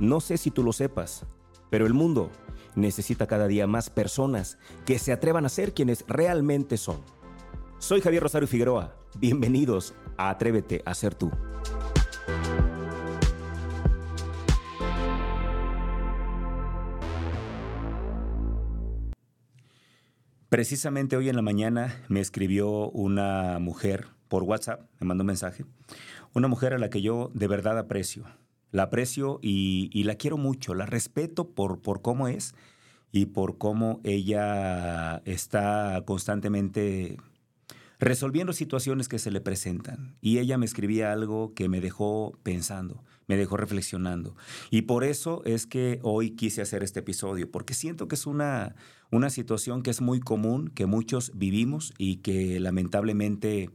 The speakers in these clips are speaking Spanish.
No sé si tú lo sepas, pero el mundo necesita cada día más personas que se atrevan a ser quienes realmente son. Soy Javier Rosario Figueroa. Bienvenidos a Atrévete a ser tú. Precisamente hoy en la mañana me escribió una mujer por WhatsApp, me mandó un mensaje, una mujer a la que yo de verdad aprecio, la aprecio y, la quiero mucho, la respeto por, por cómo es y por cómo ella está constantemente resolviendo situaciones que se le presentan. Y ella me escribía algo que me dejó pensando, me dejó reflexionando. Y por eso es que hoy quise hacer este episodio, porque siento que es una, una situación que es muy común, que muchos vivimos y que lamentablemente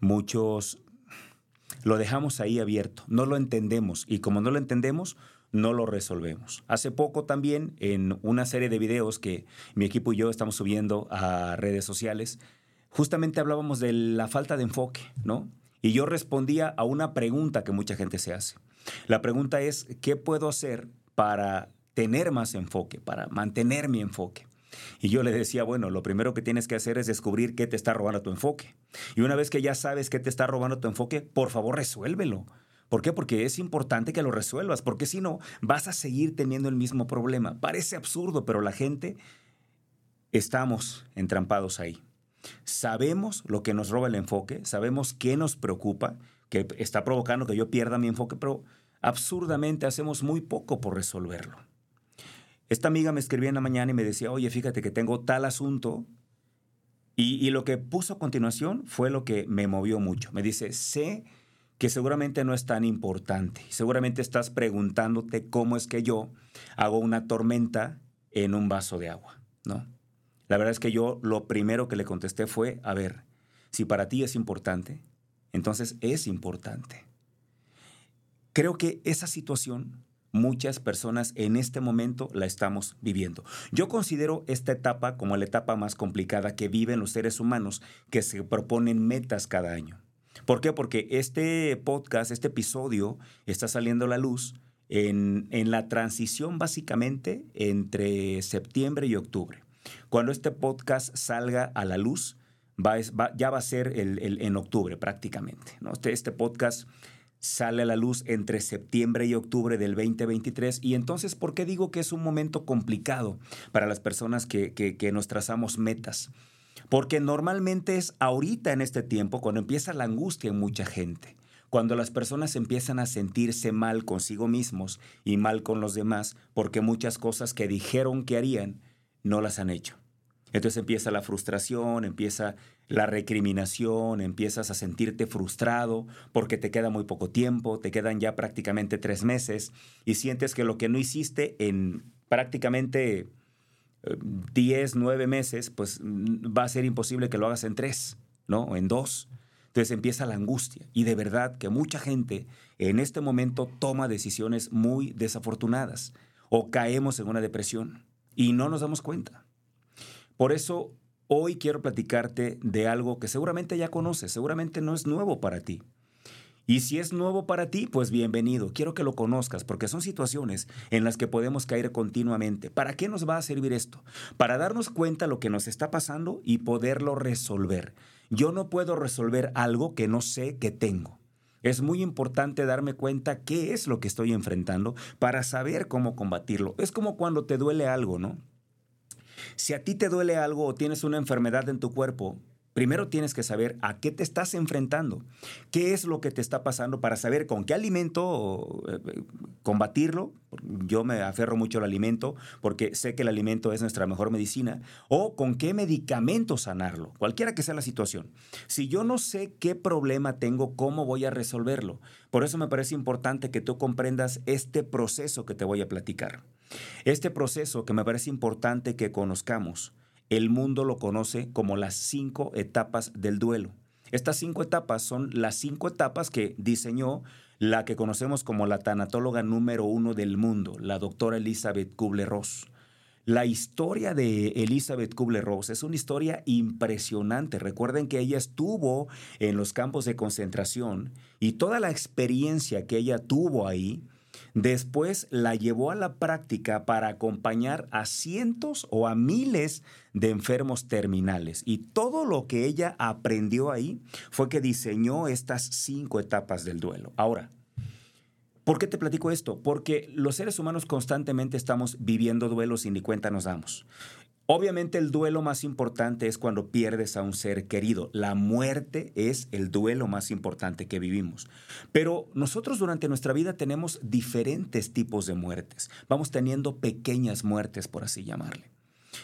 muchos lo dejamos ahí abierto, no lo entendemos y como no lo entendemos, no lo resolvemos. Hace poco también en una serie de videos que mi equipo y yo estamos subiendo a redes sociales, justamente hablábamos de la falta de enfoque, ¿no? Y yo respondía a una pregunta que mucha gente se hace. La pregunta es, ¿qué puedo hacer para tener más enfoque, para mantener mi enfoque? Y yo le decía, bueno, lo primero que tienes que hacer es descubrir qué te está robando tu enfoque. Y una vez que ya sabes qué te está robando tu enfoque, por favor resuélvelo. ¿Por qué? Porque es importante que lo resuelvas, porque si no, vas a seguir teniendo el mismo problema. Parece absurdo, pero la gente estamos entrampados ahí. Sabemos lo que nos roba el enfoque, sabemos qué nos preocupa, que está provocando que yo pierda mi enfoque, pero absurdamente hacemos muy poco por resolverlo. Esta amiga me escribía en la mañana y me decía, oye, fíjate que tengo tal asunto. Y, lo que puso a continuación fue lo que me movió mucho. Me dice, sé que seguramente no es tan importante. Seguramente estás preguntándote cómo es que yo hago una tormenta en un vaso de agua, ¿no? La verdad es que yo lo primero que le contesté fue, a ver, si para ti es importante, entonces es importante. Creo que esa situación muchas personas en este momento la estamos viviendo. Yo considero esta etapa como la etapa más complicada que viven los seres humanos que se proponen metas cada año. ¿Por qué? Porque este podcast, este episodio está saliendo a la luz en, la transición básicamente entre septiembre y octubre. Cuando este podcast salga a la luz, ya va a ser en octubre prácticamente. ¿no? Este, este podcast sale a la luz entre septiembre y octubre del 2023. Y entonces, ¿por qué digo que es un momento complicado para las personas que, que, nos trazamos metas? Porque normalmente es ahorita en este tiempo cuando empieza la angustia en mucha gente. Cuando las personas empiezan a sentirse mal consigo mismos y mal con los demás porque muchas cosas que dijeron que harían no las han hecho. Entonces empieza la frustración, empieza la recriminación, empiezas a sentirte frustrado porque te queda muy poco tiempo, te quedan ya prácticamente tres meses y sientes que lo que no hiciste en prácticamente 10, eh, 9 meses, pues mm, va a ser imposible que lo hagas en tres, ¿no? O en dos. Entonces empieza la angustia y de verdad que mucha gente en este momento toma decisiones muy desafortunadas o caemos en una depresión y no nos damos cuenta. Por eso hoy quiero platicarte de algo que seguramente ya conoces, seguramente no es nuevo para ti. Y si es nuevo para ti, pues bienvenido. Quiero que lo conozcas porque son situaciones en las que podemos caer continuamente. ¿Para qué nos va a servir esto? Para darnos cuenta lo que nos está pasando y poderlo resolver. Yo no puedo resolver algo que no sé que tengo. Es muy importante darme cuenta qué es lo que estoy enfrentando para saber cómo combatirlo. Es como cuando te duele algo, ¿no? Si a ti te duele algo o tienes una enfermedad en tu cuerpo, primero tienes que saber a qué te estás enfrentando, qué es lo que te está pasando para saber con qué alimento eh, combatirlo. Yo me aferro mucho al alimento porque sé que el alimento es nuestra mejor medicina, o con qué medicamento sanarlo, cualquiera que sea la situación. Si yo no sé qué problema tengo, ¿cómo voy a resolverlo? Por eso me parece importante que tú comprendas este proceso que te voy a platicar. Este proceso que me parece importante que conozcamos el mundo lo conoce como las cinco etapas del duelo. Estas cinco etapas son las cinco etapas que diseñó la que conocemos como la tanatóloga número uno del mundo, la doctora Elizabeth Kubler-Ross. La historia de Elizabeth Kubler-Ross es una historia impresionante. Recuerden que ella estuvo en los campos de concentración y toda la experiencia que ella tuvo ahí después la llevó a la práctica para acompañar a cientos o a miles de enfermos terminales. Y todo lo que ella aprendió ahí fue que diseñó estas cinco etapas del duelo. Ahora, ¿por qué te platico esto? Porque los seres humanos constantemente estamos viviendo duelos y ni cuenta nos damos. Obviamente el duelo más importante es cuando pierdes a un ser querido. La muerte es el duelo más importante que vivimos. Pero nosotros durante nuestra vida tenemos diferentes tipos de muertes. Vamos teniendo pequeñas muertes, por así llamarle.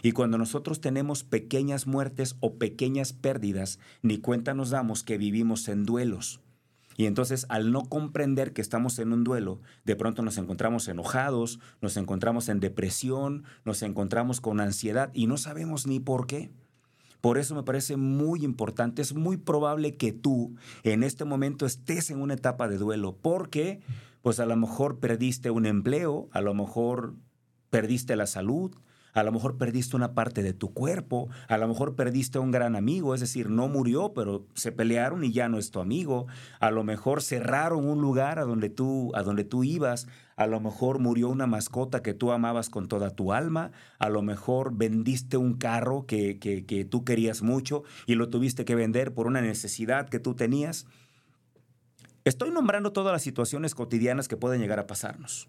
Y cuando nosotros tenemos pequeñas muertes o pequeñas pérdidas, ni cuenta nos damos que vivimos en duelos. Y entonces al no comprender que estamos en un duelo, de pronto nos encontramos enojados, nos encontramos en depresión, nos encontramos con ansiedad y no sabemos ni por qué. Por eso me parece muy importante, es muy probable que tú en este momento estés en una etapa de duelo, porque pues a lo mejor perdiste un empleo, a lo mejor perdiste la salud, a lo mejor perdiste una parte de tu cuerpo, a lo mejor perdiste a un gran amigo, es decir, no murió, pero se pelearon y ya no es tu amigo, a lo mejor cerraron un lugar a donde tú, a donde tú ibas, a lo mejor murió una mascota que tú amabas con toda tu alma, a lo mejor vendiste un carro que, que, que tú querías mucho y lo tuviste que vender por una necesidad que tú tenías. Estoy nombrando todas las situaciones cotidianas que pueden llegar a pasarnos.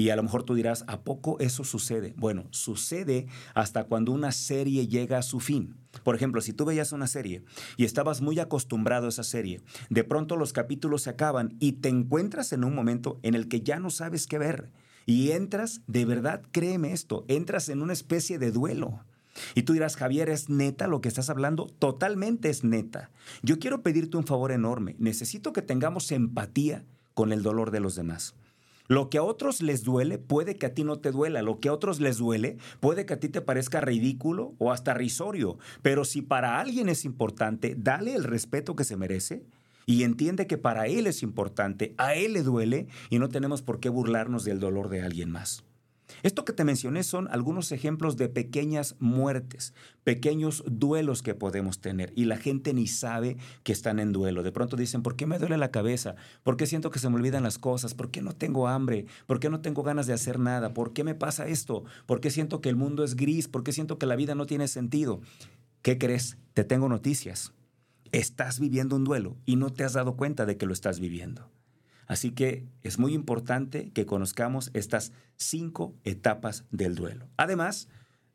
Y a lo mejor tú dirás, ¿a poco eso sucede? Bueno, sucede hasta cuando una serie llega a su fin. Por ejemplo, si tú veías una serie y estabas muy acostumbrado a esa serie, de pronto los capítulos se acaban y te encuentras en un momento en el que ya no sabes qué ver. Y entras, de verdad, créeme esto, entras en una especie de duelo. Y tú dirás, Javier, ¿es neta lo que estás hablando? Totalmente es neta. Yo quiero pedirte un favor enorme. Necesito que tengamos empatía con el dolor de los demás. Lo que a otros les duele puede que a ti no te duela. Lo que a otros les duele puede que a ti te parezca ridículo o hasta risorio. Pero si para alguien es importante, dale el respeto que se merece y entiende que para él es importante, a él le duele y no tenemos por qué burlarnos del dolor de alguien más. Esto que te mencioné son algunos ejemplos de pequeñas muertes, pequeños duelos que podemos tener y la gente ni sabe que están en duelo. De pronto dicen, ¿por qué me duele la cabeza? ¿Por qué siento que se me olvidan las cosas? ¿Por qué no tengo hambre? ¿Por qué no tengo ganas de hacer nada? ¿Por qué me pasa esto? ¿Por qué siento que el mundo es gris? ¿Por qué siento que la vida no tiene sentido? ¿Qué crees? Te tengo noticias. Estás viviendo un duelo y no te has dado cuenta de que lo estás viviendo. Así que es muy importante que conozcamos estas cinco etapas del duelo. Además,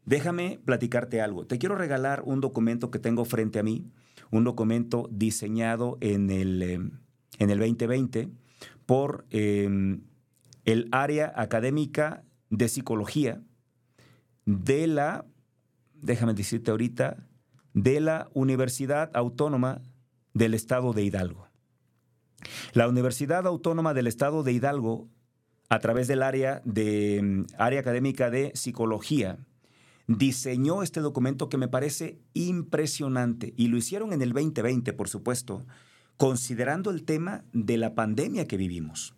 déjame platicarte algo. Te quiero regalar un documento que tengo frente a mí, un documento diseñado en el, em, en el 2020 por em, el área académica de psicología de la, déjame decirte ahorita, de la Universidad Autónoma del Estado de Hidalgo. La Universidad Autónoma del Estado de Hidalgo, a través del área, de, mm, área académica de psicología, diseñó este documento que me parece impresionante y lo hicieron en el 2020, por supuesto, considerando el tema de la pandemia que vivimos.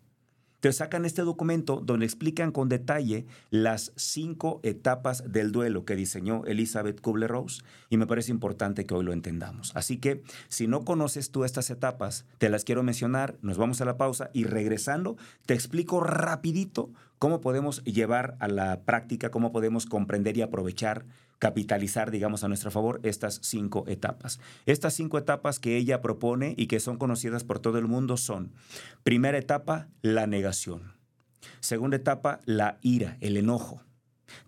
Te sacan este documento donde explican con detalle las cinco etapas del duelo que diseñó Elizabeth Kubler-Ross y me parece importante que hoy lo entendamos. Así que si no conoces tú estas etapas, te las quiero mencionar, nos vamos a la pausa y regresando te explico rapidito cómo podemos llevar a la práctica, cómo podemos comprender y aprovechar capitalizar, digamos, a nuestro favor estas cinco etapas. Estas cinco etapas que ella propone y que son conocidas por todo el mundo son, primera etapa, la negación. Segunda etapa, la ira, el enojo.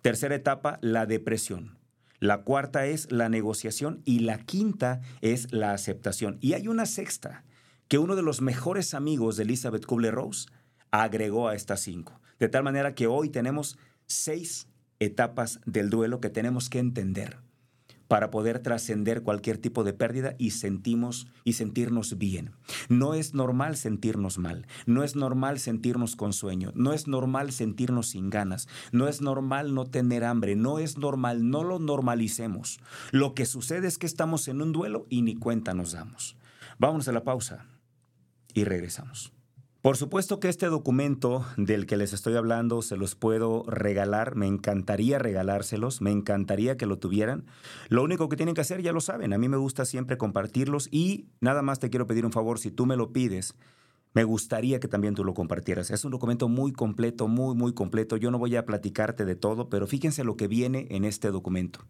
Tercera etapa, la depresión. La cuarta es la negociación y la quinta es la aceptación. Y hay una sexta, que uno de los mejores amigos de Elizabeth Kubler-Ross agregó a estas cinco. De tal manera que hoy tenemos seis etapas del duelo que tenemos que entender para poder trascender cualquier tipo de pérdida y sentimos y sentirnos bien. No es normal sentirnos mal, no es normal sentirnos con sueño, no es normal sentirnos sin ganas, no es normal no tener hambre, no es normal, no lo normalicemos. Lo que sucede es que estamos en un duelo y ni cuenta nos damos. Vámonos a la pausa y regresamos. Por supuesto que este documento del que les estoy hablando se los puedo regalar, me encantaría regalárselos, me encantaría que lo tuvieran. Lo único que tienen que hacer, ya lo saben, a mí me gusta siempre compartirlos y nada más te quiero pedir un favor, si tú me lo pides, Me gustaría que también tú lo compartieras. Es un documento muy completo, muy, muy completo. Yo no voy a platicarte de todo, pero fíjense lo que viene en este documento.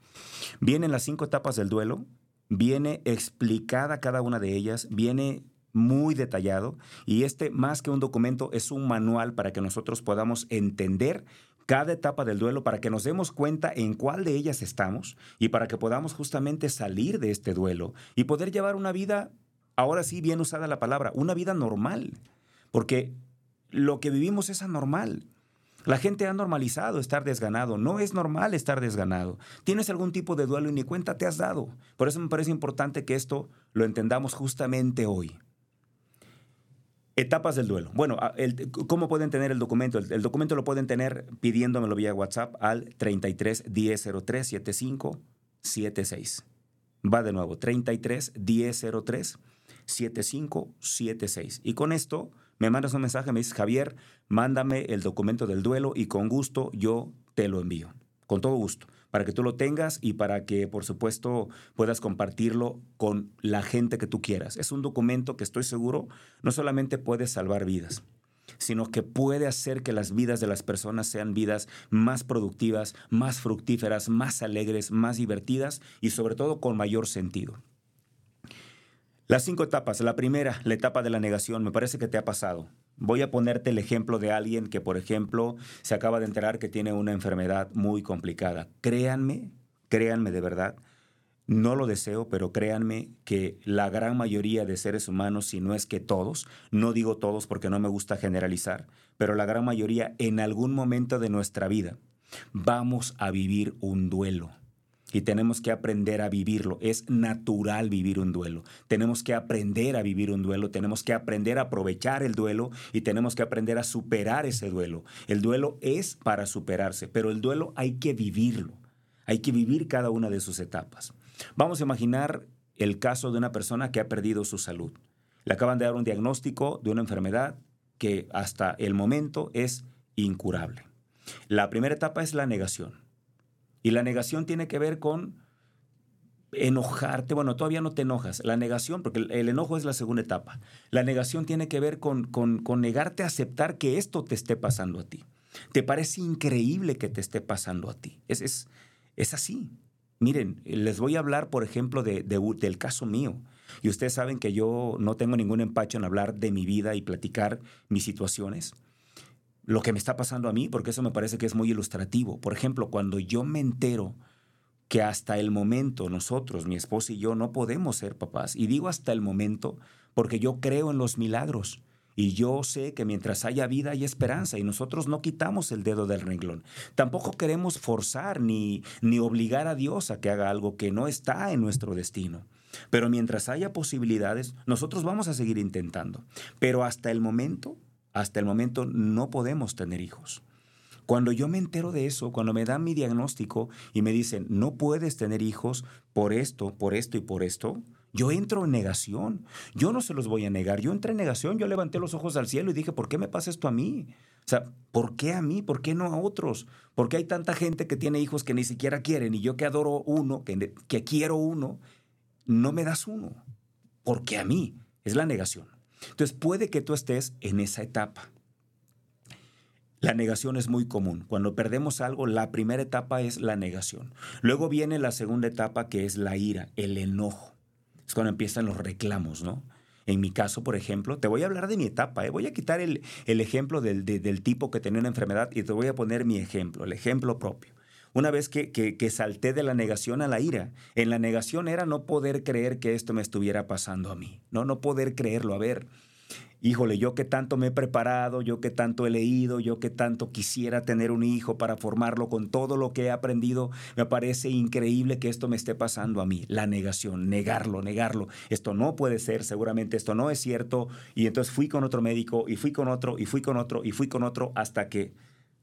Vienen las cinco etapas del duelo, viene explicada cada una de ellas, viene muy detallado y este más que un documento es un manual para que nosotros podamos entender cada etapa del duelo para que nos demos cuenta en cuál de ellas estamos y para que podamos justamente salir de este duelo y poder llevar una vida ahora sí, bien usada la palabra, una vida normal, porque lo que vivimos es anormal. La gente ha normalizado estar desganado. No es normal estar desganado. Tienes algún tipo de duelo y ni cuenta te has dado. Por eso me parece importante que esto lo entendamos justamente hoy. Etapas del duelo. Bueno, ¿cómo pueden tener el documento? El, documento lo pueden tener pidiéndomelo vía WhatsApp al 33 1003 75 76. Va de nuevo, 33 1003 7576. Y con esto me mandas un mensaje, me dices, Javier, mándame el documento del duelo y con gusto yo te lo envío. Con todo gusto, para que tú lo tengas y para que, por supuesto, puedas compartirlo con la gente que tú quieras. Es un documento que estoy seguro no solamente puede salvar vidas, sino que puede hacer que las vidas de las personas sean vidas más productivas, más fructíferas, más alegres, más divertidas y sobre todo con mayor sentido. Las cinco etapas. La primera, la etapa de la negación, me parece que te ha pasado. Voy a ponerte el ejemplo de alguien que, por ejemplo, se acaba de enterar que tiene una enfermedad muy complicada. Créanme, créanme de verdad, no lo deseo, pero créanme que la gran mayoría de seres humanos, si no es que todos, no digo todos porque no me gusta generalizar, pero la gran mayoría en algún momento de nuestra vida vamos a vivir un duelo y tenemos que aprender a vivirlo. Es natural vivir un duelo. Tenemos que aprender a vivir un duelo, tenemos que aprender a aprovechar el duelo y tenemos que aprender a superar ese duelo. El duelo es para superarse, pero el duelo hay que vivirlo. Hay que vivir cada una de sus etapas. Vamos a imaginar el caso de una persona que ha perdido su salud. Le acaban de dar un diagnóstico de una enfermedad que hasta el momento es incurable. La primera etapa es la negación. Y la negación tiene que ver con enojarte. Bueno, todavía no te enojas. La negación, porque el, enojo es la segunda etapa. La negación tiene que ver con, con, negarte a aceptar que esto te esté pasando a ti. Te parece increíble que te esté pasando a ti. Es, es, es así. Miren, les voy a hablar, por ejemplo, de, del caso mío. Y ustedes saben que yo no tengo ningún empacho en hablar de mi vida y platicar mis situaciones lo que me está pasando a mí, porque eso me parece que es muy ilustrativo. Por ejemplo, cuando yo me entero que hasta el momento nosotros, mi esposa y yo, no podemos ser papás, y digo hasta el momento porque yo creo en los milagros. Y yo sé que mientras haya vida hay esperanza y nosotros no quitamos el dedo del renglón. Tampoco queremos forzar ni, ni obligar a Dios a que haga algo que no está en nuestro destino. Pero mientras haya posibilidades, nosotros vamos a seguir intentando. Pero hasta el momento hasta el momento no podemos tener hijos. Cuando yo me entero de eso, cuando me dan mi diagnóstico y me dicen, no puedes tener hijos por esto, por esto y por esto, yo entro en negación. Yo no se los voy a negar. Yo entré en negación. Yo levanté los ojos al cielo y dije, ¿por qué me pasa esto a mí? O sea, ¿por qué a mí? ¿Por qué no a otros? ¿Por qué hay tanta gente que tiene hijos que ni siquiera quieren y yo que adoro uno, que, que quiero uno, no me das uno? ¿Por qué a mí? Es la negación. Entonces puede que tú estés en esa etapa. La negación es muy común. Cuando perdemos algo, la primera etapa es la negación. Luego viene la segunda etapa que es la ira, el enojo. Es cuando empiezan los reclamos, ¿no? En mi caso, por ejemplo, te voy a hablar de mi etapa. ¿eh? Voy a quitar el, ejemplo del, del tipo que tenía una enfermedad y te voy a poner mi ejemplo, el ejemplo propio una vez que, que, salté de la negación a la ira. En la negación era no poder creer que esto me estuviera pasando a mí, no, no poder creerlo. A ver, híjole, yo que tanto me he preparado, yo que tanto he leído, yo que tanto quisiera tener un hijo para formarlo con todo lo que he aprendido, me parece increíble que esto me esté pasando a mí. La negación, negarlo, negarlo. Esto no puede ser, seguramente esto no es cierto. Y entonces fui con otro médico y fui con otro y fui con otro y fui con otro hasta que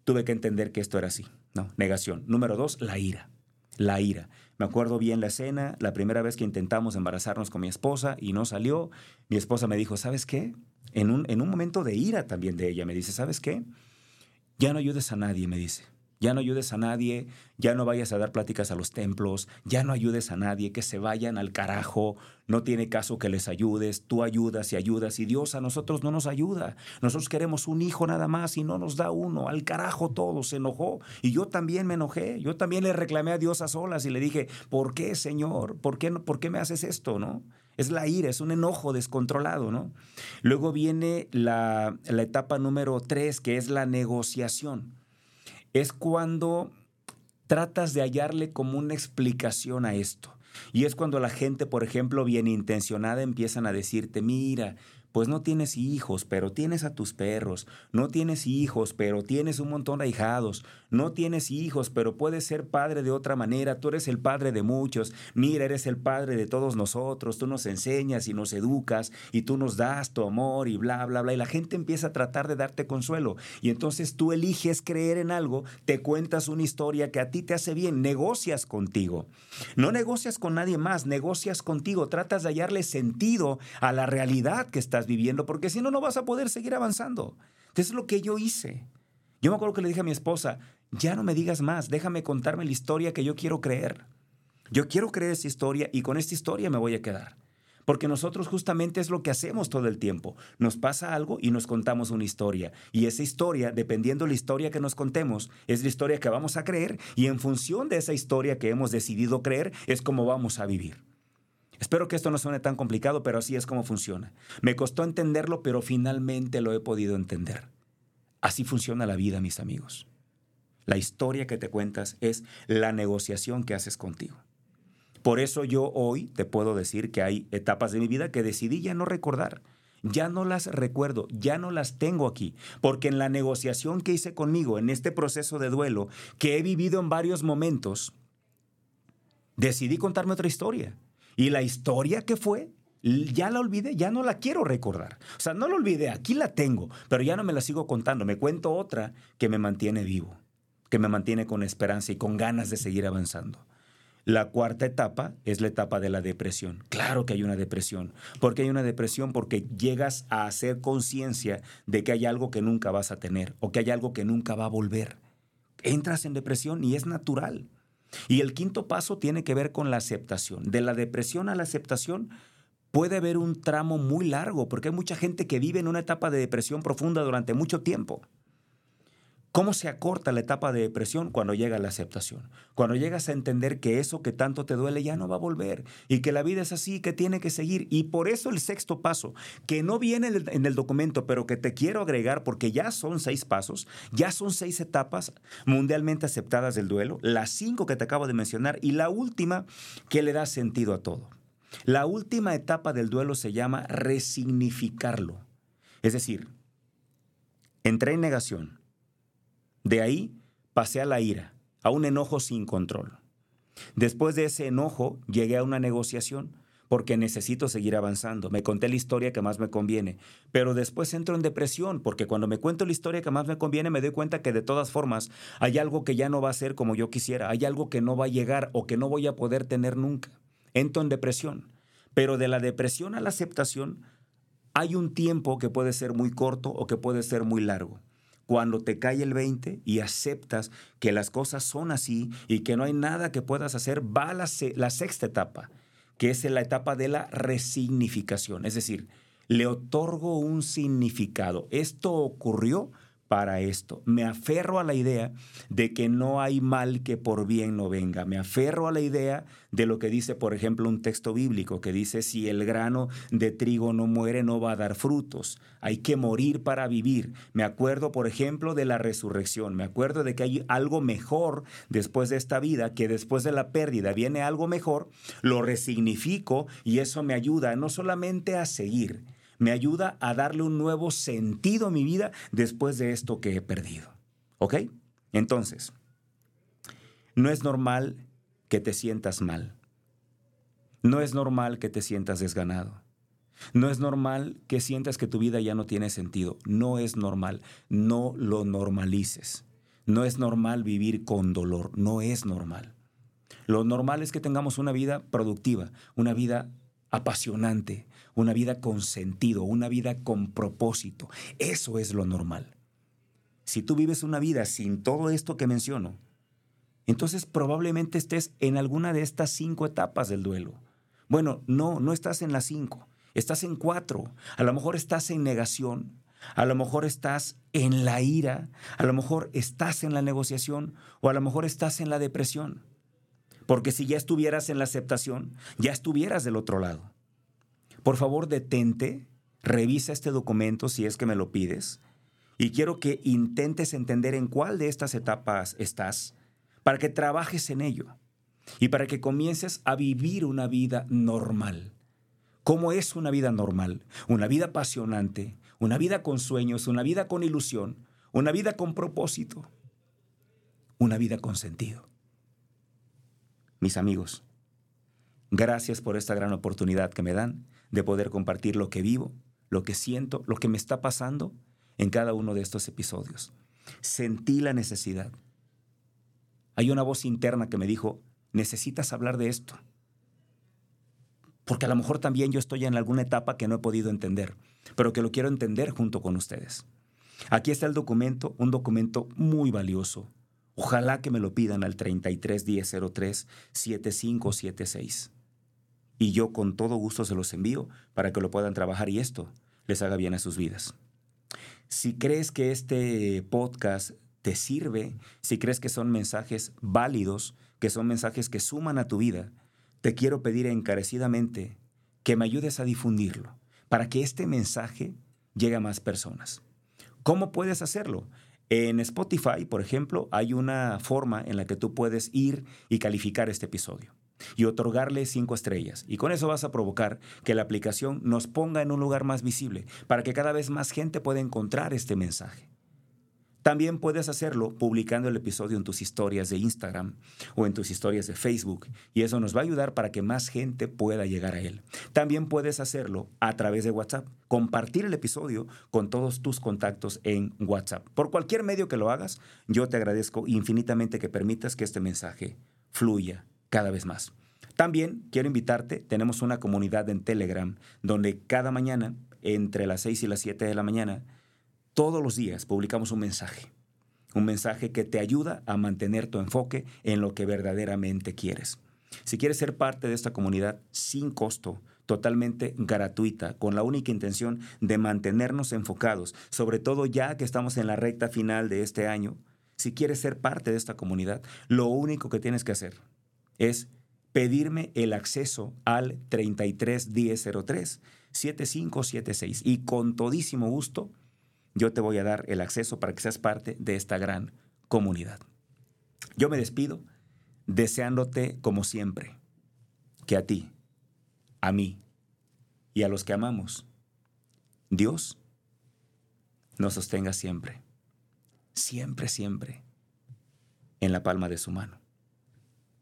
tuve que entender que esto era así. No, negación. Número dos, la ira. La ira. Me acuerdo bien la escena, la primera vez que intentamos embarazarnos con mi esposa y no salió, mi esposa me dijo, ¿sabes qué? En un, en un momento de ira también de ella, me dice, ¿sabes qué? Ya no ayudes a nadie, me dice. Ya no ayudes a nadie, ya no vayas a dar pláticas a los templos, ya no ayudes a nadie, que se vayan al carajo, no tiene caso que les ayudes, tú ayudas y ayudas y Dios a nosotros no nos ayuda. Nosotros queremos un hijo nada más y no nos da uno, al carajo todo, se enojó y yo también me enojé, yo también le reclamé a Dios a solas y le dije, ¿por qué Señor? ¿Por qué, por qué me haces esto? ¿No? Es la ira, es un enojo descontrolado, ¿no? Luego viene la, la etapa número tres, que es la negociación es cuando tratas de hallarle como una explicación a esto. Y es cuando la gente, por ejemplo, bien intencionada, empiezan a decirte, mira, pues no tienes hijos, pero tienes a tus perros, no tienes hijos, pero tienes un montón de ahijados, no tienes hijos, pero puedes ser padre de otra manera, tú eres el padre de muchos, mira, eres el padre de todos nosotros, tú nos enseñas y nos educas y tú nos das tu amor y bla, bla, bla, y la gente empieza a tratar de darte consuelo. Y entonces tú eliges creer en algo, te cuentas una historia que a ti te hace bien, negocias contigo, no negocias con nadie más, negocias contigo, tratas de hallarle sentido a la realidad que viviendo, porque si no, no vas a poder seguir avanzando. Entonces es lo que yo hice. Yo me acuerdo que le dije a mi esposa, ya no me digas más, déjame contarme la historia que yo quiero creer. Yo quiero creer esa historia y con esta historia me voy a quedar. Porque nosotros justamente es lo que hacemos todo el tiempo. Nos pasa algo y nos contamos una historia. Y esa historia, dependiendo de la historia que nos contemos, es la historia que vamos a creer y en función de esa historia que hemos decidido creer es como vamos a vivir. Espero que esto no suene tan complicado, pero así es como funciona. Me costó entenderlo, pero finalmente lo he podido entender. Así funciona la vida, mis amigos. La historia que te cuentas es la negociación que haces contigo. Por eso yo hoy te puedo decir que hay etapas de mi vida que decidí ya no recordar. Ya no las recuerdo, ya no las tengo aquí, porque en la negociación que hice conmigo, en este proceso de duelo, que he vivido en varios momentos, decidí contarme otra historia. Y la historia que fue, ya la olvidé, ya no la quiero recordar. O sea, no la olvidé, aquí la tengo, pero ya no me la sigo contando. Me cuento otra que me mantiene vivo, que me mantiene con esperanza y con ganas de seguir avanzando. La cuarta etapa es la etapa de la depresión. Claro que hay una depresión. ¿Por qué hay una depresión? Porque llegas a hacer conciencia de que hay algo que nunca vas a tener o que hay algo que nunca va a volver. Entras en depresión y es natural. Y el quinto paso tiene que ver con la aceptación. De la depresión a la aceptación puede haber un tramo muy largo, porque hay mucha gente que vive en una etapa de depresión profunda durante mucho tiempo. ¿Cómo se acorta la etapa de depresión cuando llega la aceptación? Cuando llegas a entender que eso que tanto te duele ya no va a volver y que la vida es así, que tiene que seguir. Y por eso el sexto paso, que no viene en el documento, pero que te quiero agregar porque ya son seis pasos, ya son seis etapas mundialmente aceptadas del duelo, las cinco que te acabo de mencionar y la última que le da sentido a todo. La última etapa del duelo se llama resignificarlo. Es decir, entré en negación de ahí pasé a la ira, a un enojo sin control. Después de ese enojo llegué a una negociación porque necesito seguir avanzando. Me conté la historia que más me conviene, pero después entro en depresión porque cuando me cuento la historia que más me conviene me doy cuenta que de todas formas hay algo que ya no va a ser como yo quisiera, hay algo que no va a llegar o que no voy a poder tener nunca. Entro en depresión, pero de la depresión a la aceptación hay un tiempo que puede ser muy corto o que puede ser muy largo cuando te cae el 20 y aceptas que las cosas son así y que no hay nada que puedas hacer, va la, la sexta etapa, que es la etapa de la resignificación. Es decir, le otorgo un significado. Esto ocurrió para esto. Me aferro a la idea de que no hay mal que por bien no venga. Me aferro a la idea de lo que dice, por ejemplo, un texto bíblico que dice, si el grano de trigo no muere, no va a dar frutos. Hay que morir para vivir. Me acuerdo, por ejemplo, de la resurrección. Me acuerdo de que hay algo mejor después de esta vida, que después de la pérdida viene algo mejor. Lo resignifico y eso me ayuda no solamente a seguir, me ayuda a darle un nuevo sentido a mi vida después de esto que he perdido. ¿Ok? Entonces, no es normal que te sientas mal. No es normal que te sientas desganado. No es normal que sientas que tu vida ya no tiene sentido. No es normal. No lo normalices. No es normal vivir con dolor. No es normal. Lo normal es que tengamos una vida productiva, una vida apasionante, una vida con sentido, una vida con propósito. Eso es lo normal. si tú vives una vida sin todo esto que menciono, entonces probablemente estés en alguna de estas cinco etapas del duelo. Bueno, no, no estás en las cinco, estás en cuatro. A lo mejor estás en negación, a lo mejor estás en la ira, a lo mejor estás en la negociación o a lo mejor estás en la depresión. Porque si ya estuvieras en la aceptación, ya estuvieras del otro lado. Por favor, detente, revisa este documento si es que me lo pides y quiero que intentes entender en cuál de estas etapas estás para que trabajes en ello y para que comiences a vivir una vida normal. ¿Cómo es una vida normal? Una vida apasionante, una vida con sueños, una vida con ilusión, una vida con propósito, una vida con sentido. Mis amigos, gracias por esta gran oportunidad que me dan de poder compartir lo que vivo, lo que siento, lo que me está pasando en cada uno de estos episodios. Sentí la necesidad. Hay una voz interna que me dijo, necesitas hablar de esto. Porque a lo mejor también yo estoy en alguna etapa que no he podido entender, pero que lo quiero entender junto con ustedes. Aquí está el documento, un documento muy valioso. Ojalá que me lo pidan al 331003 7576. Y yo con todo gusto se los envío para que lo puedan trabajar y esto les haga bien a sus vidas. Si crees que este podcast te sirve, si crees que son mensajes válidos, que son mensajes que suman a tu vida, te quiero pedir encarecidamente que me ayudes a difundirlo para que este mensaje llegue a más personas. ¿Cómo puedes hacerlo? En Spotify, por ejemplo, hay una forma en la que tú puedes ir y calificar este episodio y otorgarle cinco estrellas. Y con eso vas a provocar que la aplicación nos ponga en un lugar más visible para que cada vez más gente pueda encontrar este mensaje. También puedes hacerlo publicando el episodio en tus historias de Instagram o en tus historias de Facebook y eso nos va a ayudar para que más gente pueda llegar a él. También puedes hacerlo a través de WhatsApp, compartir el episodio con todos tus contactos en WhatsApp. Por cualquier medio que lo hagas, yo te agradezco infinitamente que permitas que este mensaje fluya cada vez más. También quiero invitarte, tenemos una comunidad en Telegram donde cada mañana, entre las 6 y las 7 de la mañana, todos los días publicamos un mensaje. Un mensaje que te ayuda a mantener tu enfoque en lo que verdaderamente quieres. Si quieres ser parte de esta comunidad sin costo, totalmente gratuita, con la única intención de mantenernos enfocados, sobre todo ya que estamos en la recta final de este año, si quieres ser parte de esta comunidad, lo único que tienes que hacer es pedirme el acceso al 331003 7576 y con todísimo gusto yo te voy a dar el acceso para que seas parte de esta gran comunidad. Yo me despido deseándote como siempre que a ti, a mí y a los que amamos, Dios nos sostenga siempre, siempre, siempre en la palma de su mano.